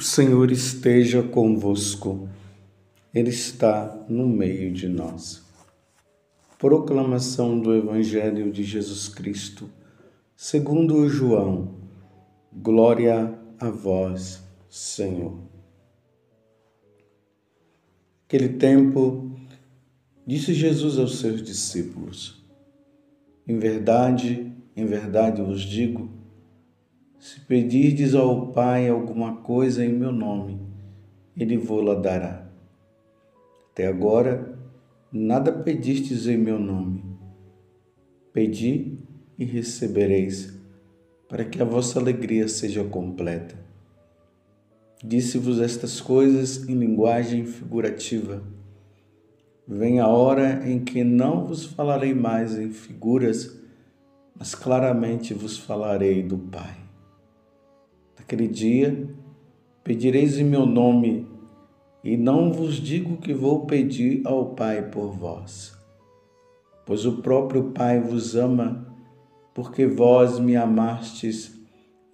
O Senhor esteja convosco, Ele está no meio de nós. Proclamação do Evangelho de Jesus Cristo, segundo João. Glória a vós, Senhor. Aquele tempo, disse Jesus aos seus discípulos: Em verdade, em verdade vos digo, se pedirdes ao Pai alguma coisa em meu nome, Ele vô-la dará. Até agora, nada pedistes em meu nome. Pedi e recebereis, para que a vossa alegria seja completa. Disse-vos estas coisas em linguagem figurativa. Vem a hora em que não vos falarei mais em figuras, mas claramente vos falarei do Pai. Naquele dia pedireis em meu nome, e não vos digo que vou pedir ao Pai por vós, pois o próprio Pai vos ama, porque vós me amastes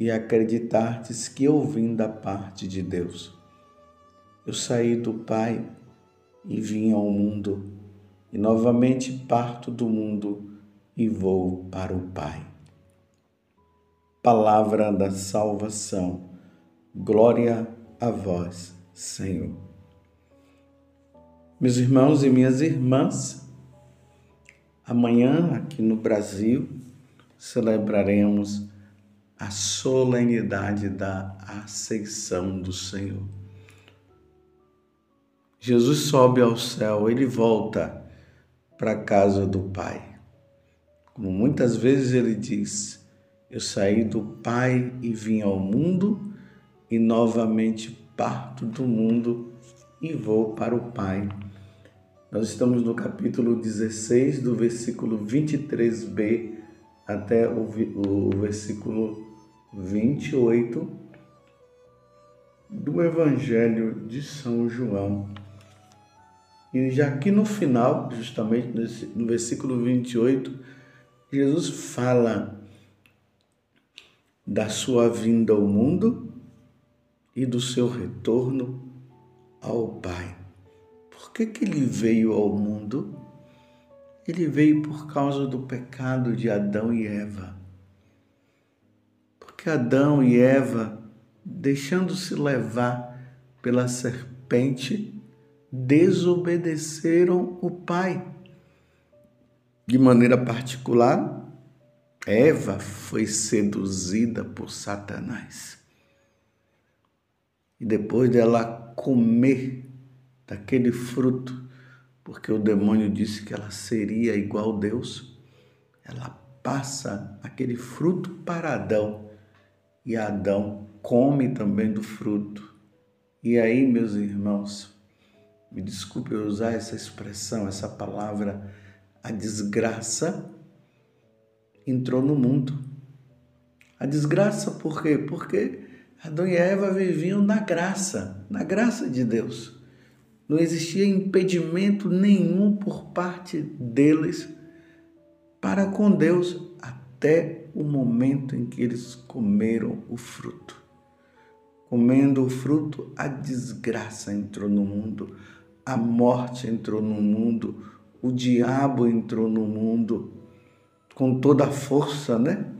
e acreditastes que eu vim da parte de Deus. Eu saí do Pai e vim ao mundo, e novamente parto do mundo e vou para o Pai palavra da salvação. Glória a vós, Senhor. Meus irmãos e minhas irmãs, amanhã aqui no Brasil celebraremos a solenidade da Ascensão do Senhor. Jesus sobe ao céu, ele volta para a casa do Pai. Como muitas vezes ele diz, eu saí do Pai e vim ao mundo, e novamente parto do mundo e vou para o Pai. Nós estamos no capítulo 16, do versículo 23b até o, o versículo 28 do Evangelho de São João. E já aqui no final, justamente no versículo 28, Jesus fala da sua vinda ao mundo e do seu retorno ao Pai. Por que, que ele veio ao mundo? Ele veio por causa do pecado de Adão e Eva. Porque Adão e Eva, deixando-se levar pela serpente, desobedeceram o Pai. De maneira particular, Eva foi seduzida por Satanás. E depois dela comer daquele fruto, porque o demônio disse que ela seria igual a Deus, ela passa aquele fruto para Adão. E Adão come também do fruto. E aí, meus irmãos, me desculpe eu usar essa expressão, essa palavra, a desgraça entrou no mundo. A desgraça por quê? Porque Adão e Eva viviam na graça, na graça de Deus. Não existia impedimento nenhum por parte deles para com Deus até o momento em que eles comeram o fruto. Comendo o fruto, a desgraça entrou no mundo, a morte entrou no mundo, o diabo entrou no mundo, com toda a força, né?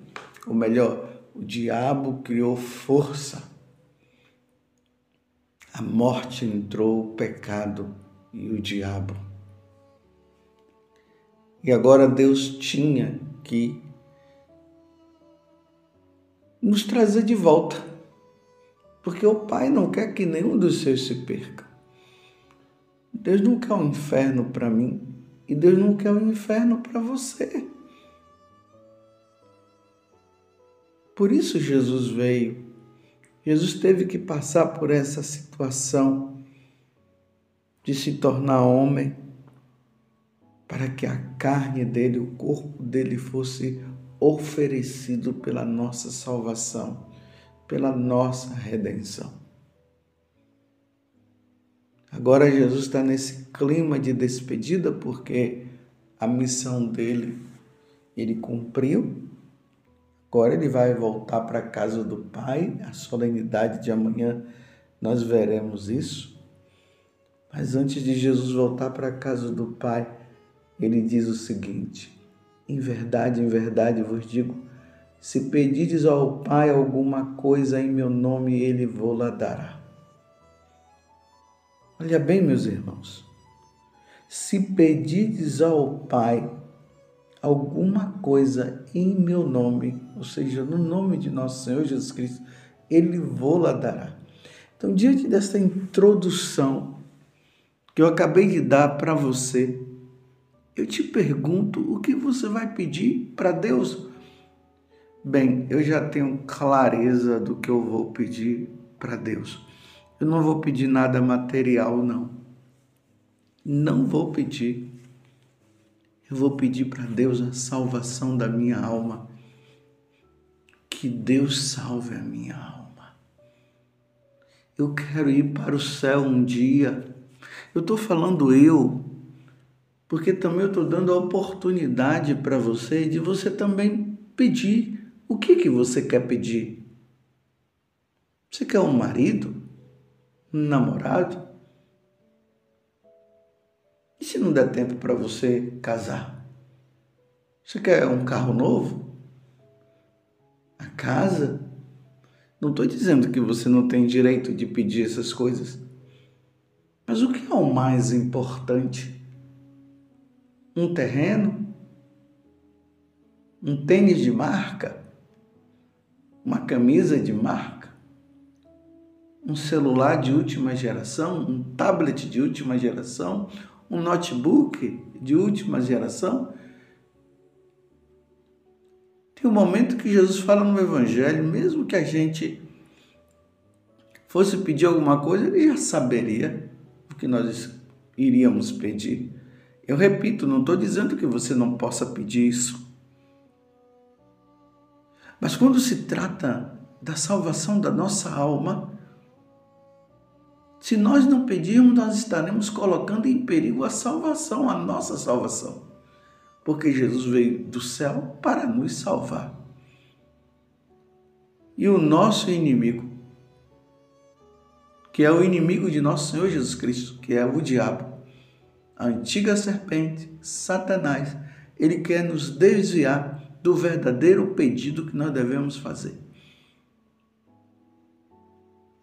Ou melhor, o diabo criou força. A morte entrou, o pecado e o diabo. E agora Deus tinha que nos trazer de volta. Porque o Pai não quer que nenhum dos seus se perca. Deus não quer um inferno para mim e Deus não quer um inferno para você. Por isso Jesus veio. Jesus teve que passar por essa situação de se tornar homem para que a carne dele, o corpo dele fosse oferecido pela nossa salvação, pela nossa redenção. Agora Jesus está nesse clima de despedida porque a missão dele ele cumpriu Agora ele vai voltar para a casa do Pai, a solenidade de amanhã nós veremos isso. Mas antes de Jesus voltar para a casa do Pai, ele diz o seguinte: Em verdade, em verdade vos digo, se pedides ao Pai alguma coisa em meu nome, ele vou-la dará. Olha bem, meus irmãos, se pedides ao Pai alguma coisa em meu nome, ou seja, no nome de nosso Senhor Jesus Cristo, ele vou-la dará. Então, diante desta introdução que eu acabei de dar para você, eu te pergunto o que você vai pedir para Deus? Bem, eu já tenho clareza do que eu vou pedir para Deus. Eu não vou pedir nada material, não. Não vou pedir. Eu vou pedir para Deus a salvação da minha alma. Que Deus salve a minha alma. Eu quero ir para o céu um dia. Eu estou falando eu, porque também eu estou dando a oportunidade para você de você também pedir. O que, que você quer pedir? Você quer um marido? Um namorado? E se não der tempo para você casar? Você quer um carro novo? A casa? Não estou dizendo que você não tem direito de pedir essas coisas. Mas o que é o mais importante? um terreno, um tênis de marca, uma camisa de marca, um celular de última geração, um tablet de última geração, um notebook de última geração. Tem um momento que Jesus fala no Evangelho, mesmo que a gente fosse pedir alguma coisa, ele já saberia o que nós iríamos pedir. Eu repito, não estou dizendo que você não possa pedir isso. Mas quando se trata da salvação da nossa alma, se nós não pedirmos, nós estaremos colocando em perigo a salvação, a nossa salvação. Porque Jesus veio do céu para nos salvar. E o nosso inimigo, que é o inimigo de nosso Senhor Jesus Cristo, que é o diabo, a antiga serpente, Satanás, ele quer nos desviar do verdadeiro pedido que nós devemos fazer.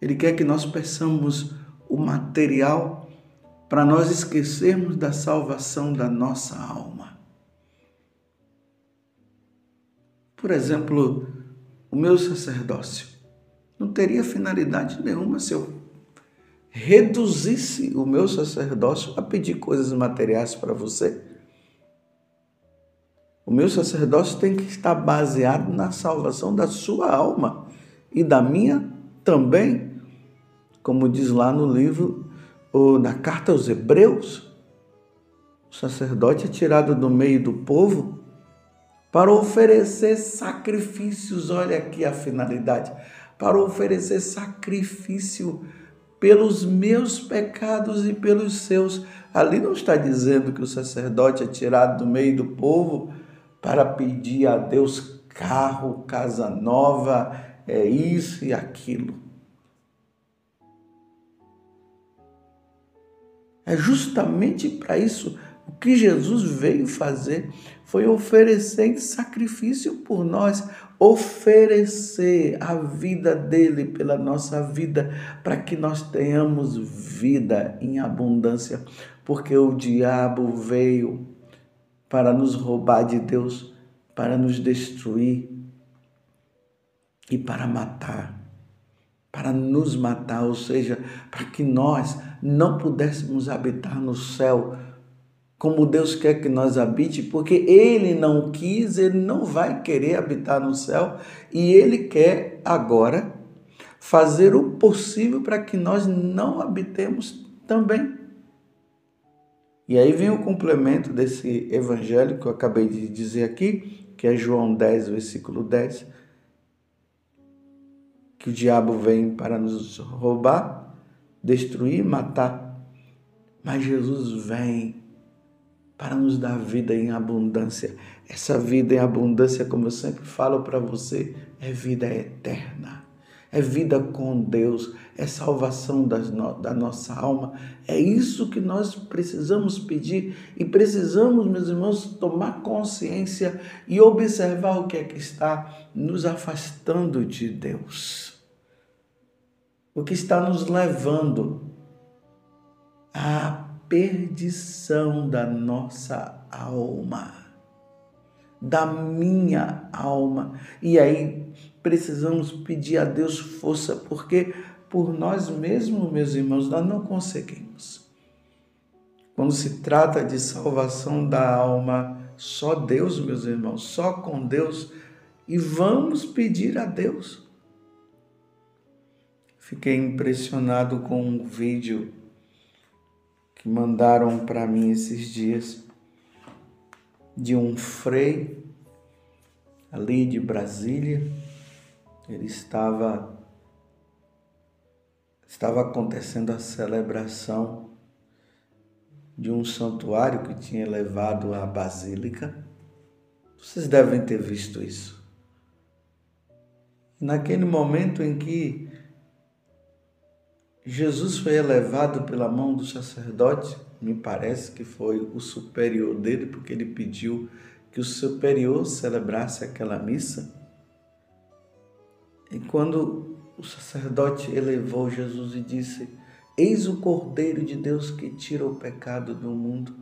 Ele quer que nós peçamos o material para nós esquecermos da salvação da nossa alma. Por exemplo, o meu sacerdócio não teria finalidade nenhuma se eu reduzisse o meu sacerdócio a pedir coisas materiais para você. O meu sacerdócio tem que estar baseado na salvação da sua alma e da minha também, como diz lá no livro, ou na carta aos Hebreus. O sacerdote é tirado do meio do povo para oferecer sacrifícios, olha aqui a finalidade, para oferecer sacrifício pelos meus pecados e pelos seus. Ali não está dizendo que o sacerdote é tirado do meio do povo para pedir a Deus carro, casa nova, é isso e aquilo. É justamente para isso que Jesus veio fazer foi oferecer em sacrifício por nós, oferecer a vida dele pela nossa vida, para que nós tenhamos vida em abundância, porque o diabo veio para nos roubar de Deus, para nos destruir e para matar, para nos matar, ou seja, para que nós não pudéssemos habitar no céu como Deus quer que nós habite, porque Ele não quis, Ele não vai querer habitar no céu e Ele quer agora fazer o possível para que nós não habitemos também. E aí vem o complemento desse evangelho que eu acabei de dizer aqui, que é João 10, versículo 10, que o diabo vem para nos roubar, destruir, matar. Mas Jesus vem para nos dar vida em abundância. Essa vida em abundância, como eu sempre falo para você, é vida eterna. é vida com Deus, é salvação no, da nossa alma. É isso que nós precisamos pedir e precisamos, meus irmãos, tomar consciência e observar o que é que está nos afastando de Deus. O que está nos levando à perdição da nossa alma, da minha alma. E aí precisamos pedir a Deus força, porque por nós mesmos, meus irmãos, nós não conseguimos. Quando se trata de salvação da alma, só Deus, meus irmãos, só com Deus, e vamos pedir a Deus. Fiquei impressionado com um vídeo que mandaram para mim esses dias de um frei ali de Brasília ele estava estava acontecendo a celebração de um santuário que tinha levado à basílica. Vocês devem ter visto isso. Naquele momento em que Jesus foi elevado pela mão do sacerdote, me parece que foi o superior dele, porque ele pediu que o superior celebrasse aquela missa. E quando o sacerdote elevou Jesus e disse: Eis o Cordeiro de Deus que tira o pecado do mundo.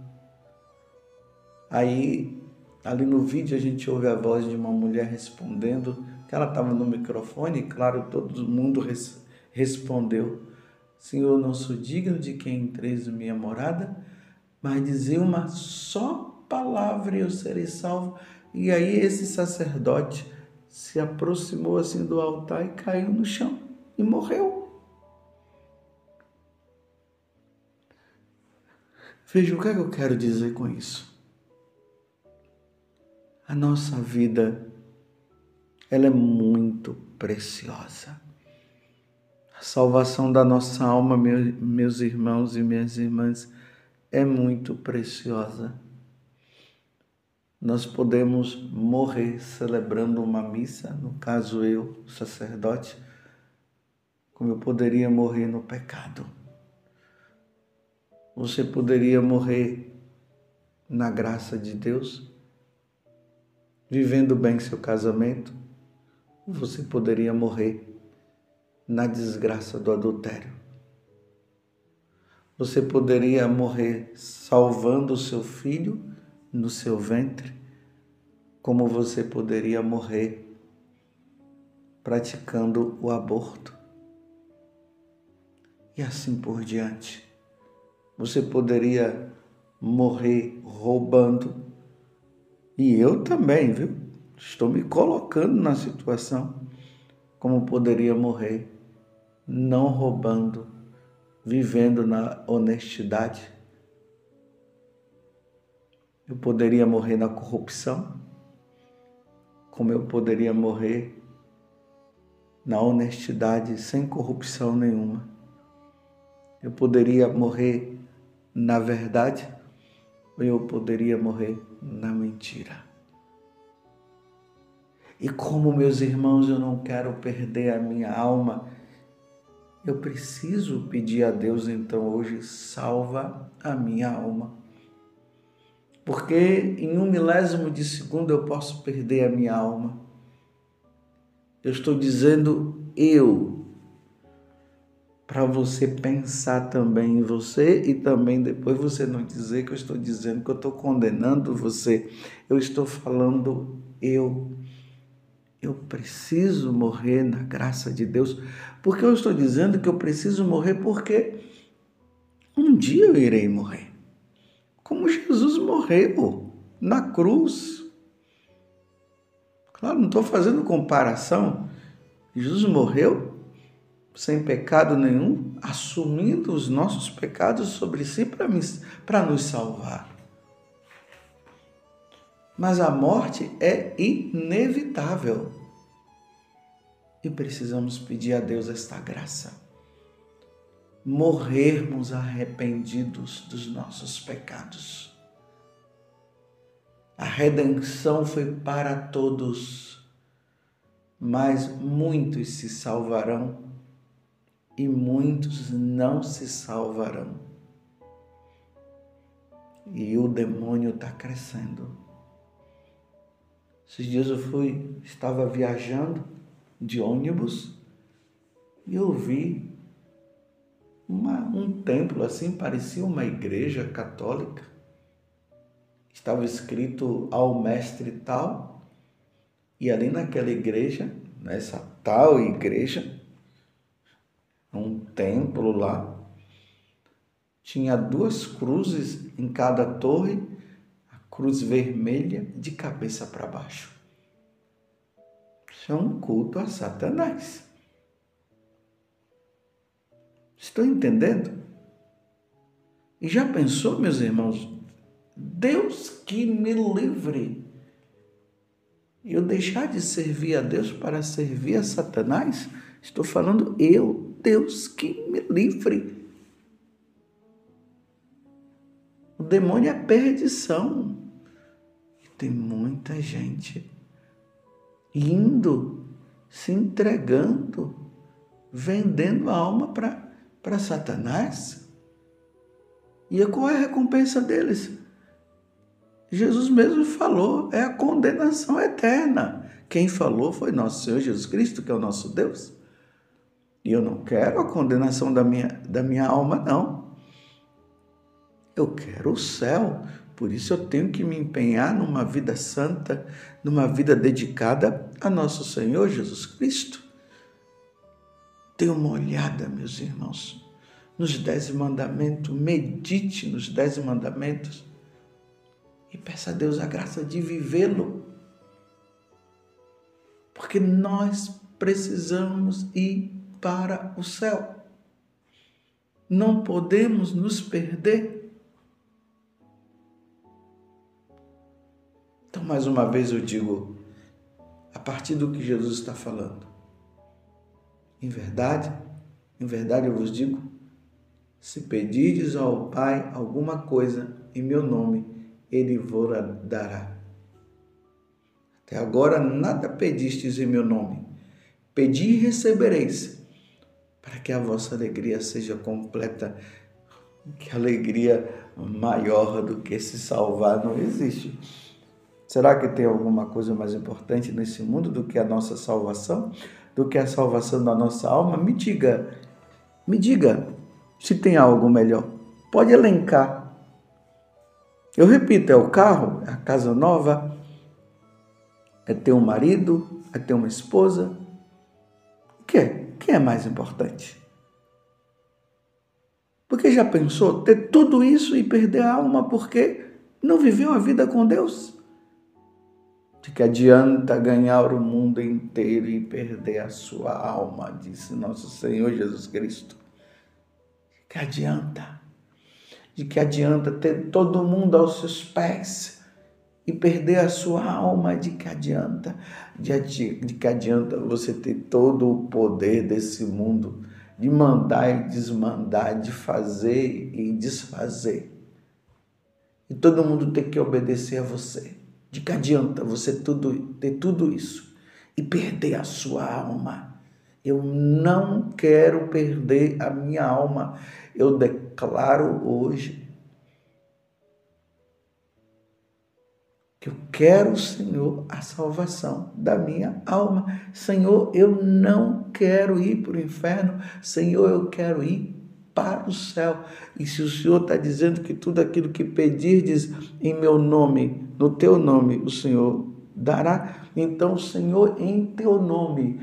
Aí, ali no vídeo, a gente ouve a voz de uma mulher respondendo, que ela estava no microfone, e claro, todo mundo res respondeu: Senhor, não sou digno de quem entreis na minha morada, mas dizer uma só palavra e eu serei salvo. E aí, esse sacerdote se aproximou assim do altar e caiu no chão e morreu. Veja o que, é que eu quero dizer com isso. A nossa vida, ela é muito preciosa. Salvação da nossa alma, meus irmãos e minhas irmãs, é muito preciosa nós podemos morrer celebrando uma missa, no caso eu, sacerdote, como eu poderia morrer no pecado. Você poderia morrer na graça de Deus, vivendo bem seu casamento, você poderia morrer na desgraça do adultério. Você poderia morrer salvando o seu filho no seu ventre, como você poderia morrer praticando o aborto. E assim por diante. Você poderia morrer roubando. E eu também, viu? Estou me colocando na situação como poderia morrer não roubando, vivendo na honestidade eu poderia morrer na corrupção, como eu poderia morrer na honestidade sem corrupção nenhuma. Eu poderia morrer na verdade ou eu poderia morrer na mentira. E como, meus irmãos, eu não quero perder a minha alma, eu preciso pedir a Deus então hoje, salva a minha alma. Porque em um milésimo de segundo eu posso perder a minha alma. Eu estou dizendo eu, para você pensar também em você e também depois você não dizer que eu estou dizendo que eu estou condenando você. Eu estou falando eu. Eu preciso morrer na graça de Deus. Porque eu estou dizendo que eu preciso morrer porque um dia eu irei morrer como Jesus morreu na cruz. Claro, não estou fazendo comparação. Jesus morreu sem pecado nenhum, assumindo os nossos pecados sobre si para nos salvar. Mas a morte é inevitável. E precisamos pedir a Deus esta graça morrermos arrependidos dos nossos pecados. A redenção foi para todos, mas muitos se salvarão e muitos não se salvarão. E o demônio está crescendo. Esses dias eu fui, estava viajando de ônibus e eu vi uma, um templo assim, parecia uma igreja católica. Estava escrito ao mestre tal, e ali naquela igreja, nessa tal igreja, um templo lá, tinha duas cruzes em cada torre, cruz vermelha de cabeça para baixo. Isso é um culto a Satanás. Estão entendendo? E já pensou, meus irmãos? Deus que me livre. Eu deixar de servir a Deus para servir a Satanás? Estou falando eu, Deus que me livre. O demônio é perdição. Tem muita gente indo, se entregando, vendendo a alma para Satanás. E qual é a recompensa deles? Jesus mesmo falou, é a condenação eterna. Quem falou foi nosso Senhor Jesus Cristo, que é o nosso Deus. E eu não quero a condenação da minha, da minha alma, não. Eu quero o céu. Por isso eu tenho que me empenhar numa vida santa, numa vida dedicada a nosso Senhor Jesus Cristo. Dê uma olhada, meus irmãos, nos dez mandamentos, medite nos dez mandamentos e peça a Deus a graça de vivê-lo. Porque nós precisamos ir para o céu. Não podemos nos perder. Então, mais uma vez eu digo, a partir do que Jesus está falando, em verdade, em verdade eu vos digo: se pedirdes ao Pai alguma coisa em meu nome, ele vos dará. Até agora nada pedistes em meu nome. Pedi e recebereis, para que a vossa alegria seja completa. Que alegria maior do que se salvar não existe. Será que tem alguma coisa mais importante nesse mundo do que a nossa salvação? do que a salvação da nossa alma, me diga, me diga se tem algo melhor. Pode elencar. Eu repito, é o carro, é a casa nova, é ter um marido, é ter uma esposa. O que é? O que é mais importante? Porque já pensou ter tudo isso e perder a alma porque não viveu a vida com Deus? De que adianta ganhar o mundo inteiro e perder a sua alma, disse nosso Senhor Jesus Cristo. De que adianta? De que adianta ter todo mundo aos seus pés e perder a sua alma? De que adianta? De, de que adianta você ter todo o poder desse mundo, de mandar e desmandar, de fazer e desfazer? E todo mundo ter que obedecer a você de que adianta você tudo, ter tudo isso e perder a sua alma? Eu não quero perder a minha alma. Eu declaro hoje que eu quero, Senhor, a salvação da minha alma. Senhor, eu não quero ir para o inferno. Senhor, eu quero ir para o céu. E se o Senhor está dizendo que tudo aquilo que pedirdes em meu nome, no teu nome, o Senhor dará, então, Senhor, em teu nome,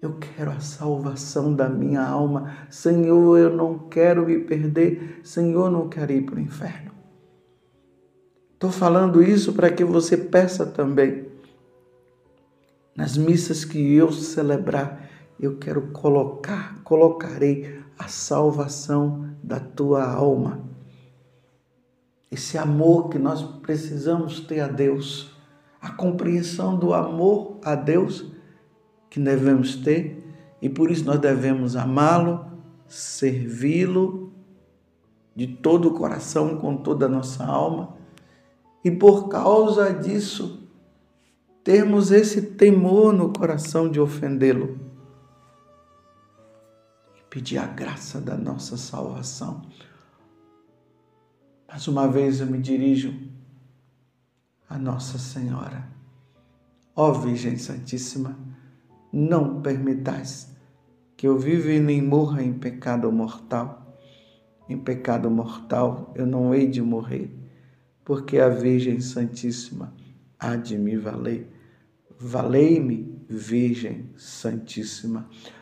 eu quero a salvação da minha alma. Senhor, eu não quero me perder. Senhor, não quero ir para o inferno. Estou falando isso para que você peça também. Nas missas que eu celebrar, eu quero colocar, colocarei a salvação da tua alma. Esse amor que nós precisamos ter a Deus, a compreensão do amor a Deus que devemos ter, e por isso nós devemos amá-lo, servi-lo de todo o coração, com toda a nossa alma, e por causa disso, termos esse temor no coração de ofendê-lo pedir a graça da nossa salvação. Mais uma vez eu me dirijo a Nossa Senhora. Ó Virgem Santíssima, não permitais que eu viva e nem morra em pecado mortal. Em pecado mortal eu não hei de morrer, porque a Virgem Santíssima há de me valer. Valei-me, Virgem Santíssima.